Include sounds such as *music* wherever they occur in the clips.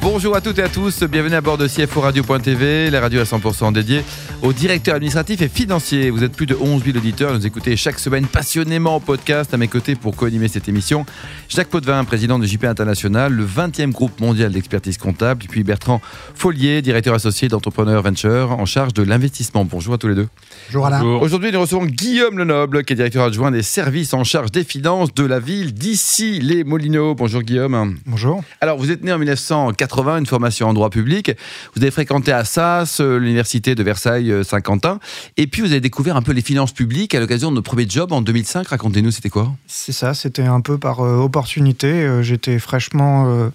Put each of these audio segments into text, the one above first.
Bonjour à toutes et à tous, bienvenue à bord de CFO Radio.tv, la radio à 100% dédiée aux directeurs administratifs et financiers. Vous êtes plus de 11 000 auditeurs, nous écoutez chaque semaine passionnément au podcast. À mes côtés pour co-animer cette émission, Jacques Potvin, président de JP International, le 20e groupe mondial d'expertise comptable, puis Bertrand Follier, directeur associé d'Entrepreneur Venture, en charge de l'investissement. Bonjour à tous les deux. Bonjour Alain. Aujourd'hui, nous recevons Guillaume Lenoble, qui est directeur adjoint des services en charge des finances de la ville d'ici les Molineaux. Bonjour Guillaume. Bonjour. Alors, vous êtes né en 1980, une formation en droit public. Vous avez fréquenté Assas, euh, l'université de Versailles-Saint-Quentin. Et puis, vous avez découvert un peu les finances publiques à l'occasion de notre premier job en 2005. Racontez-nous, c'était quoi? C'est ça, c'était un peu par euh, opportunité. Euh, J'étais fraîchement euh,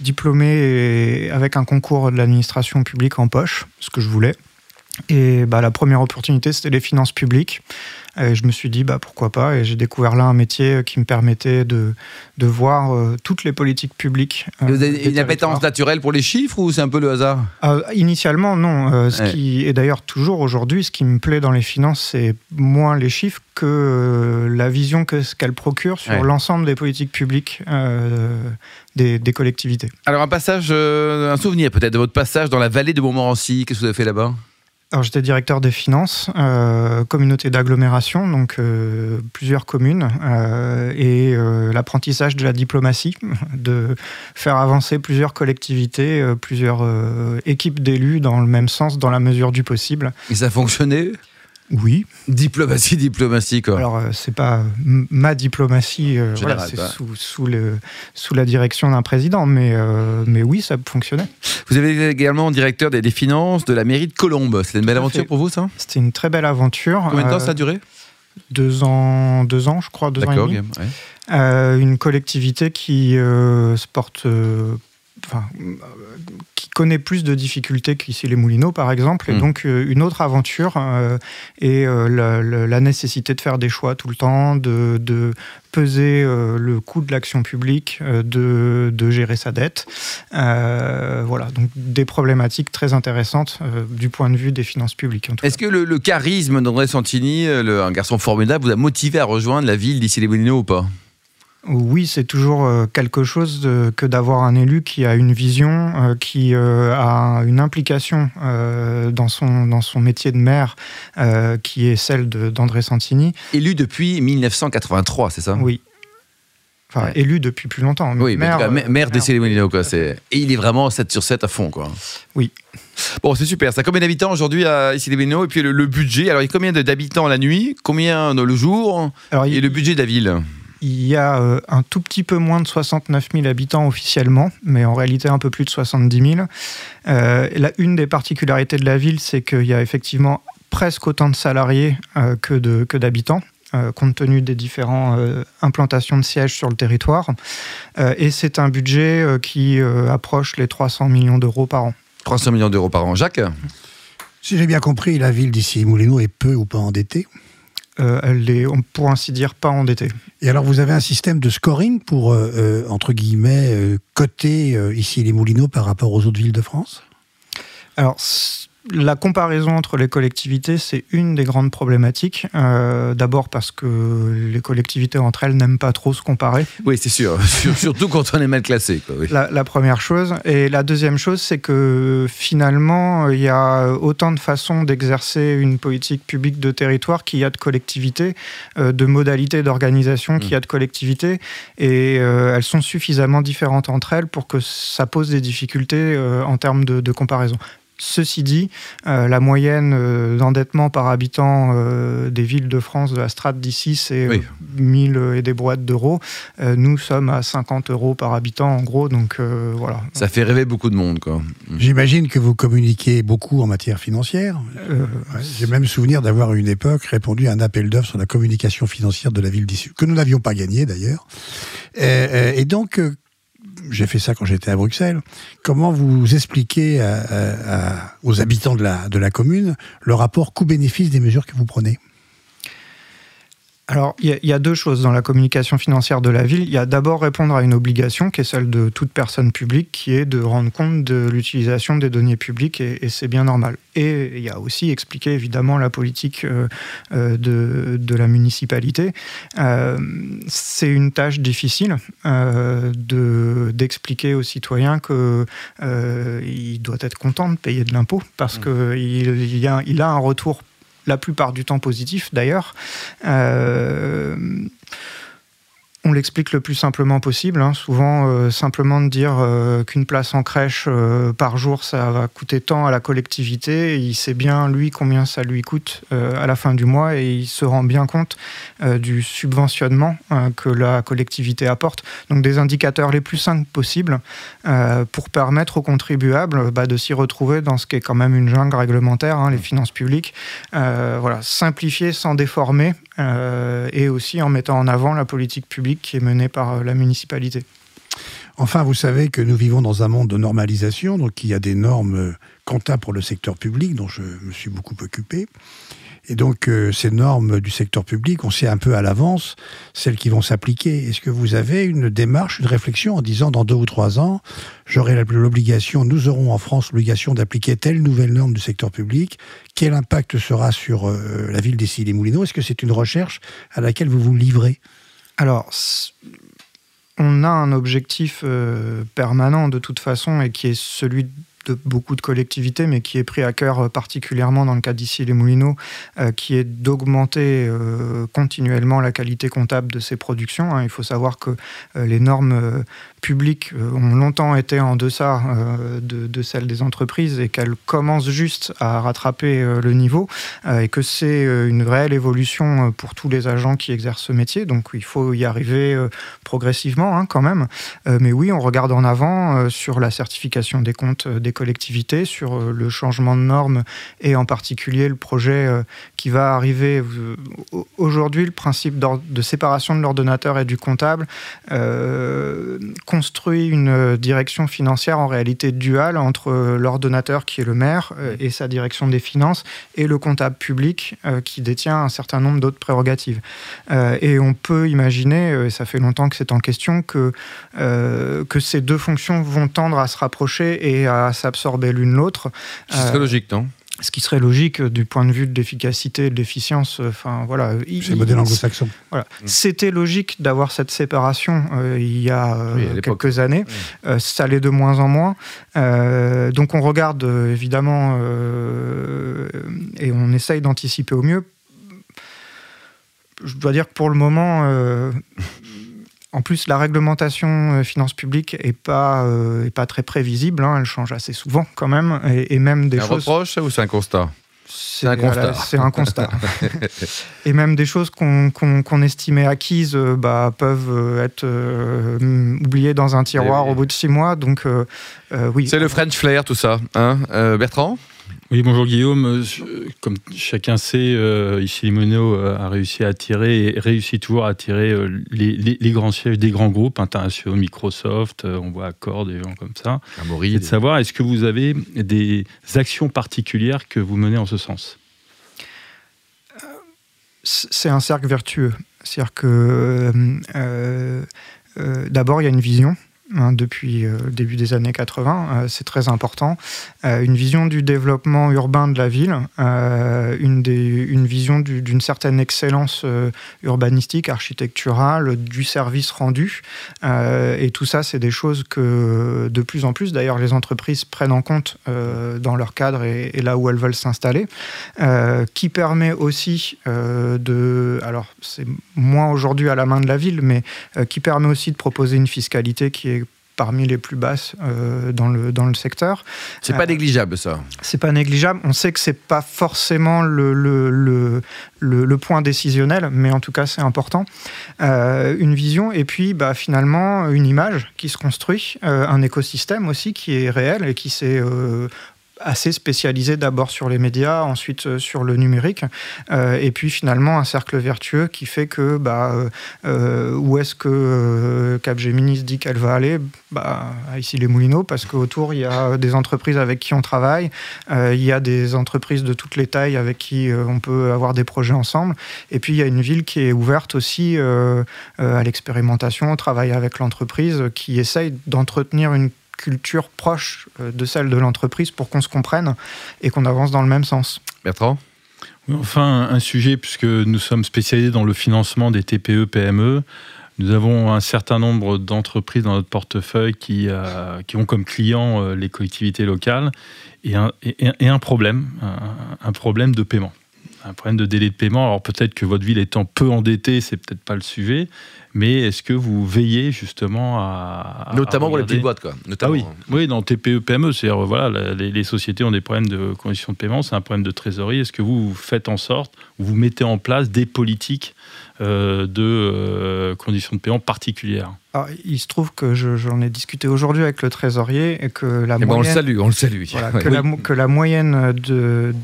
diplômé avec un concours de l'administration publique en poche, ce que je voulais. Et bah, la première opportunité, c'était les finances publiques. Et je me suis dit, bah, pourquoi pas Et j'ai découvert là un métier qui me permettait de, de voir euh, toutes les politiques publiques. euh, Vous avez une appétence naturelle pour les chiffres ou c'est un peu le hasard? Euh, initialement, non. Euh, ce Ouais. qui, et d'ailleurs, toujours aujourd'hui, ce qui me plaît dans les finances, c'est moins les chiffres que euh, la vision que qu'elles procurent sur Ouais. l'ensemble des politiques publiques euh, des, des collectivités. Alors, un passage, euh, un souvenir peut-être de votre passage dans la vallée de Montmorency. Qu'est-ce que vous avez fait là-bas? Alors, j'étais directeur des finances, euh, communauté d'agglomération, donc euh, plusieurs communes, euh, et l'apprentissage de la diplomatie, *laughs* de faire avancer plusieurs collectivités, plusieurs équipes d'élus dans le même sens, dans la mesure du possible. Et ça a fonctionné? Oui, Diplomatie, diplomatie, quoi. Alors, euh, c'est pas ma diplomatie, euh, voilà, c'est sous, sous, le, sous la direction d'un président, mais, euh, mais oui, ça fonctionnait. Vous avez été également directeur des, des finances de la mairie de Colombes. C'était une belle aventure fait. pour vous, ça? C'était une très belle aventure. Combien de temps ça a duré? Deux ans, deux ans, je crois, deux ans et demi. ouais. Euh, une collectivité qui euh, se porte, euh, enfin, euh, qui connaît plus de difficultés qu'ici les Moulineaux, par exemple, et Mm. donc euh, une autre aventure euh, et euh, la, la- la nécessité de faire des choix tout le temps, de, de peser euh, le coût de l'action publique, de, de gérer sa dette. Voilà, donc des problématiques très intéressantes du point de vue des finances publiques. Est-ce que le, le charisme d'André Santini, le- un garçon formidable, vous a motivé à rejoindre la ville d'ici les Moulineaux ou pas? Oui, c'est toujours euh, quelque chose de- que d'avoir un élu qui a une vision, euh, qui euh, a une implication euh, dans, son, dans son métier de maire, qui est celle d'André Santini. Élu depuis 1983, c'est ça? Oui. Enfin, Ouais. élu depuis plus longtemps. Oui, mais en tout cas, maire, les Moulineaux, quoi. Et il est vraiment 7 sur 7 à fond, quoi. Oui. Bon, c'est super. Ça combien d'habitants aujourd'hui à ici les Et puis le, le budget, alors il y a combien d'habitants la nuit? Combien dans le jour? Alors, Et il, le budget de la ville? Il y a euh, un tout petit peu moins de 69 000 habitants officiellement, mais en réalité un peu plus de 70 000. Euh, la, une des particularités de la ville, c'est qu'il y a effectivement presque autant de salariés euh, que, d'habitants. compte tenu des différentes implantations de sièges sur le territoire. Euh, et c'est un budget euh, qui euh, approche les 300 millions d'euros par an. 300 millions d'euros par an. Jacques? Si j'ai bien compris, la ville d'ici Moulineaux est peu ou pas endettée. Euh, elle est, on- pour ainsi dire, pas endettée. Et alors, vous avez un système de scoring pour, euh, euh, entre guillemets, euh, coter ici les Moulineaux par rapport aux autres villes de France? Alors, la comparaison entre les collectivités, c'est une des grandes problématiques. Euh, D'abord parce que les collectivités entre elles n'aiment pas trop se comparer. Oui, c'est sûr. *laughs* Sur- Surtout quand on est mal classé. Quoi, oui. La, la première chose. Et la deuxième chose, c'est que finalement, il y a autant de façons d'exercer une politique publique de territoire qu'il y a de collectivités, euh, de modalités d'organisation qu'il y a de collectivités. Et euh, elles sont suffisamment différentes entre elles pour que ça pose des difficultés en termes de, de comparaison. Ceci dit, euh, la moyenne euh, d'endettement par habitant euh, des villes de France, de la strate d'ici, c'est Oui. euh, 1000 et des boîtes d'euros. Euh, nous sommes à 50 euros par habitant, en gros. Donc euh, voilà. Ça fait rêver beaucoup de monde. Quoi. J'imagine que vous communiquez beaucoup en matière financière. Euh, Ouais, J'ai même souvenir d'avoir à une époque répondu à un appel d'offres sur la communication financière de la ville d'issue, que nous n'avions pas gagné d'ailleurs. Et donc, j'ai fait ça quand j'étais à Bruxelles. Comment vous expliquez à- à- à- aux habitants de la, de la commune le rapport coût-bénéfice des mesures que vous prenez? Alors, il y, a deux choses dans la communication financière de la ville. Il y a d'abord répondre à une obligation qui est celle de toute personne publique, qui est de rendre compte de l'utilisation des données publiques, et, c'est bien normal. Et il y a aussi expliquer évidemment la politique euh, euh, de, la municipalité. Euh, c'est une tâche difficile d'expliquer aux citoyens qu'il doit être content de payer de l'impôt parce mmh. qu'il il a, il a un retour la plupart du temps positif d'ailleurs. Euh, on l'explique le plus simplement possible. Hein. Souvent, euh, simplement de dire euh, qu'une place en crèche euh, par jour, ça va coûter tant à la collectivité. Il sait bien, lui, combien ça lui coûte à la fin du mois et il se rend bien compte du subventionnement que la collectivité apporte. Donc, des indicateurs les plus simples possibles pour permettre aux contribuables bah, de s'y retrouver dans ce qui est quand même une jungle réglementaire, hein, les finances publiques. voilà, simplifier sans déformer et aussi en mettant en avant la politique publique qui est menée par euh, la municipalité. Enfin, vous savez que nous vivons dans un monde de normalisation, donc il y a des normes euh, comptables pour le secteur public, dont je me suis beaucoup occupé. Et donc, euh, ces normes du secteur public, on sait un peu à l'avance celles qui vont s'appliquer. Est-ce que vous avez une démarche, une réflexion en disant dans deux ou trois ans, j'aurai l'obligation, nous aurons en France l'obligation d'appliquer telle nouvelle norme du secteur public? Quel impact sera sur la ville des et moulineaux Est-ce que c'est une recherche à laquelle vous vous livrez? Alors, on a un objectif euh, permanent de toute façon et qui est celui de beaucoup de collectivités, mais qui est pris à cœur euh, particulièrement dans le cas d'ici les Moulineaux, euh, qui est d'augmenter continuellement la qualité comptable de ces productions. Hein. Il faut savoir que les normes publiques euh, ont longtemps été en deçà euh, de, celles des entreprises et qu'elles commencent juste à rattraper euh, le niveau et que c'est une réelle évolution pour tous les agents qui exercent ce métier. Donc il faut y arriver progressivement hein, quand même. mais oui, on regarde en avant sur la certification des comptes des collectivités, sur le changement de normes et en particulier le projet qui va arriver. Aujourd'hui, le principe de séparation de l'ordonnateur et du comptable construit une euh, direction financière en réalité duale entre euh, l'ordonnateur qui est le maire euh, et sa direction des finances et le comptable public qui détient un certain nombre d'autres prérogatives. Et on peut imaginer, et ça fait longtemps que c'est en question, que, que ces deux fonctions vont tendre à se rapprocher et à s'absorber l'une l'autre. C'est logique, non? ce qui serait logique euh, du point de vue de l'efficacité et de l'efficience. Euh, enfin, voilà. C'est le modèle anglo-saxon. Voilà. Mm. C'était logique d'avoir cette séparation euh, il y a quelques années. Mm. ça l'est de moins en moins. donc on regarde évidemment et on essaye d'anticiper au mieux. Je dois dire que pour le moment, en plus, la réglementation euh, finances publiques est pas euh, est pas très prévisible. Hein, elle change assez souvent quand même, et, même des un choses. Un reproche ou c'est un constat c'est un constat. *laughs* C'est un constat. et même des choses qu'on estimait acquises euh, bah, peuvent être oubliées dans un tiroir au bout de six mois. Donc, oui. C'est le French flair, tout ça. Hein Bertrand? Oui, bonjour Guillaume. Euh, comme chacun sait, euh, ici Limono euh, a réussi à attirer et réussit toujours à attirer les, grands sièges des grands groupes internationaux, Microsoft, on voit Accord, des gens comme ça. Amaury, et de savoir, est-ce que vous avez des actions particulières que vous menez en ce sens? C'est un cercle vertueux. C'est-à-dire que d'abord, il y a une vision Hein, depuis euh, le début des années 80, euh, c'est très important. Euh, une vision du développement urbain de la ville, une, vision d'une certaine excellence urbanistique, architecturale, du service rendu. et tout ça, c'est des choses que de plus en plus, d'ailleurs, les entreprises prennent en compte dans leur cadre et, là où elles veulent s'installer, qui permet aussi de, alors c'est moins aujourd'hui à la main de la ville, mais qui permet aussi de proposer une fiscalité qui est parmi les plus basses euh, dans, le, dans le secteur. C'est pas euh, négligeable ça. C'est pas négligeable. On sait que c'est pas forcément le, le, le, le, point décisionnel, mais en tout cas c'est important. Euh, une vision et puis bah, finalement une image qui se construit, un écosystème aussi qui est réel et qui s'est assez spécialisé d'abord sur les médias, ensuite sur le numérique, et puis finalement un cercle vertueux qui fait que bah, où est-ce que Capgemini se dit qu'elle va aller? Bah, Ici les Moulineaux, parce qu'autour il y a des entreprises avec qui on travaille, il y a des entreprises de toutes les tailles avec qui on peut avoir des projets ensemble, et puis il y a une ville qui est ouverte aussi à l'expérimentation, au travail avec l'entreprise, qui essaye d'entretenir une culture proche euh, de celle de l'entreprise pour qu'on se comprenne et qu'on avance dans le même sens. Bertrand? Enfin, un sujet, puisque nous sommes spécialisés dans le financement des TPE, PME, nous avons un certain nombre d'entreprises dans notre portefeuille qui, euh, qui ont comme clients euh, les collectivités locales et un, et, un problème, un, problème de paiement. Un problème de délai de paiement. Alors peut-être que votre ville étant peu endettée, c'est peut-être pas le sujet, mais est-ce que vous veillez justement à. Notamment pour les petites boîtes, quoi. Notamment. Ah oui. oui, dans TPE, PME, c'est-à-dire voilà, les, sociétés ont des problèmes de conditions de paiement, c'est un problème de trésorerie. Est-ce que vous, faites en sorte, vous mettez en place des politiques euh, de euh, conditions de paiement particulières? Il se trouve que j'en ai discuté aujourd'hui avec le trésorier et que la moyenne. Eh ben, on le salue, on le salue. *laughs* que, la, moyenne de,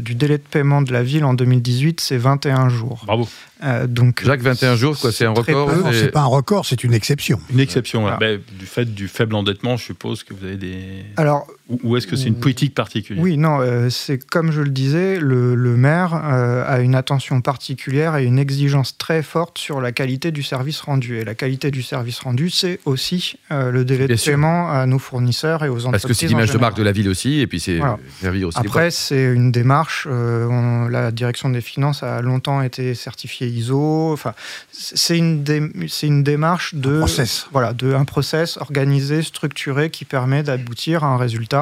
du délai de paiement de la ville en 2018, c'est 21 jours. Bravo. Euh, donc, Jacques, 21 jours, quoi, c'est un record c'est pas un record, c'est une exception. Une exception, ben, du fait du faible endettement, je suppose que vous avez des. Alors. Ou, est-ce que c'est une politique particulière Oui, non, euh, c'est comme je le disais, le, maire euh, a une attention particulière et une exigence très forte sur la qualité du service rendu. Et la qualité du service rendu, c'est aussi le délai de paiement à nos fournisseurs et aux entreprises. Parce que c'est l'image de marque de la ville aussi, et puis c'est servir aussi. Après, c'est une démarche. la direction des finances a longtemps été certifiée ISO. Enfin, c'est une, démarche de, un process. voilà, de un process organisé, structuré, qui permet d'aboutir à un résultat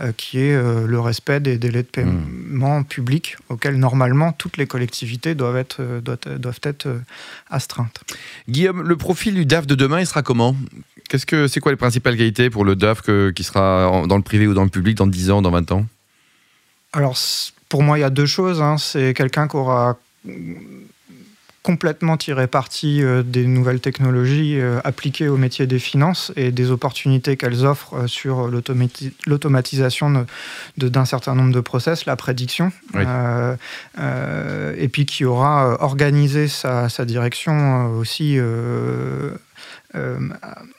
euh, qui est euh, le respect des délais de paiement mmh. publics auxquels normalement toutes les collectivités doivent être, euh, doivent, être astreintes. Guillaume, le profil du DAF de demain, il sera comment? Qu'est-ce que c'est quoi les principales qualités pour le DAF qui sera dans le privé ou dans le public dans 10 ans, dans 20 ans? Alors, pour moi, il y a deux choses. Hein. C'est quelqu'un qui aura complètement tirer parti euh, des nouvelles technologies euh, appliquées au métier des finances et des opportunités qu'elles offrent euh, sur l'automatisation d'un certain nombre de process, la prédiction, et puis qui aura organisé sa, sa direction aussi euh,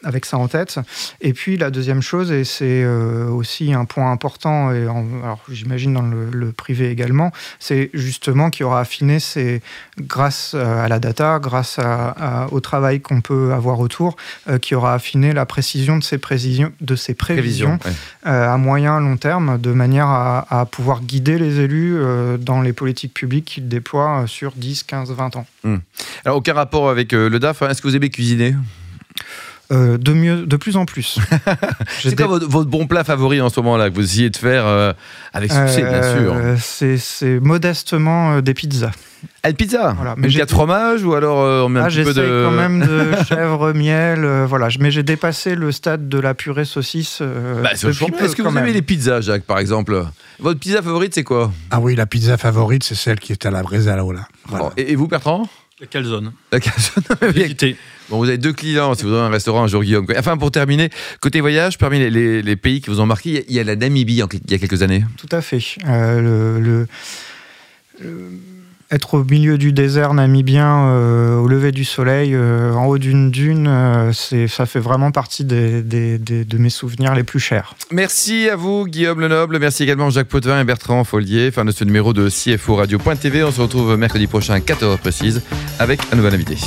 avec ça en tête. Et puis la deuxième chose, et c'est euh, aussi un point important, et alors j'imagine dans le, privé également, c'est justement qu'il aura affiné, c'est grâce à la data, grâce au travail qu'on peut avoir autour, euh, qui aura affiné la précision de ses, prévisions, de ses prévisions à moyen long terme, de manière à, pouvoir guider les élus dans les politiques publiques qu'ils déploient sur 10, 15, 20 ans. Hmm. Alors aucun rapport avec le DAF, hein. est-ce que vous aimez cuisiner? Euh, de mieux, de plus en plus. *laughs* c'est quoi votre, bon plat favori en ce moment-là que vous essayez de faire euh, avec succès, bien euh, sûr C'est modestement des pizzas. Ah, pizza voilà, mais Une fromage ou alors on met un ah, petit peu de... quand même de *laughs* chèvre, miel, voilà. Mais j'ai dépassé le stade de la purée saucisse. Bah, Est-ce que vous aimez les pizzas, Jacques, par exemple Votre pizza favorite, c'est quoi Ah oui, la pizza favorite, c'est celle qui est à la Bresalo, là. et, vous, Bertrand La calzone. La calzone. *laughs* Bon, vous avez deux clients si vous avez un restaurant un jour, Guillaume. Enfin, pour terminer, côté voyage, parmi les, pays qui vous ont marqué, il y a la Namibie il y a quelques années. Tout à fait. Euh, le, être au milieu du désert namibien, euh, au lever du soleil, euh, en haut d'une dune, c'est, ça fait vraiment partie des, de mes souvenirs les plus chers. Merci à vous, Guillaume Lenoble. Merci également Jacques Potvin et Bertrand Follier. Fin de ce numéro de CFO Radio.tv. On se retrouve mercredi prochain à 14h précise avec un nouvel invité.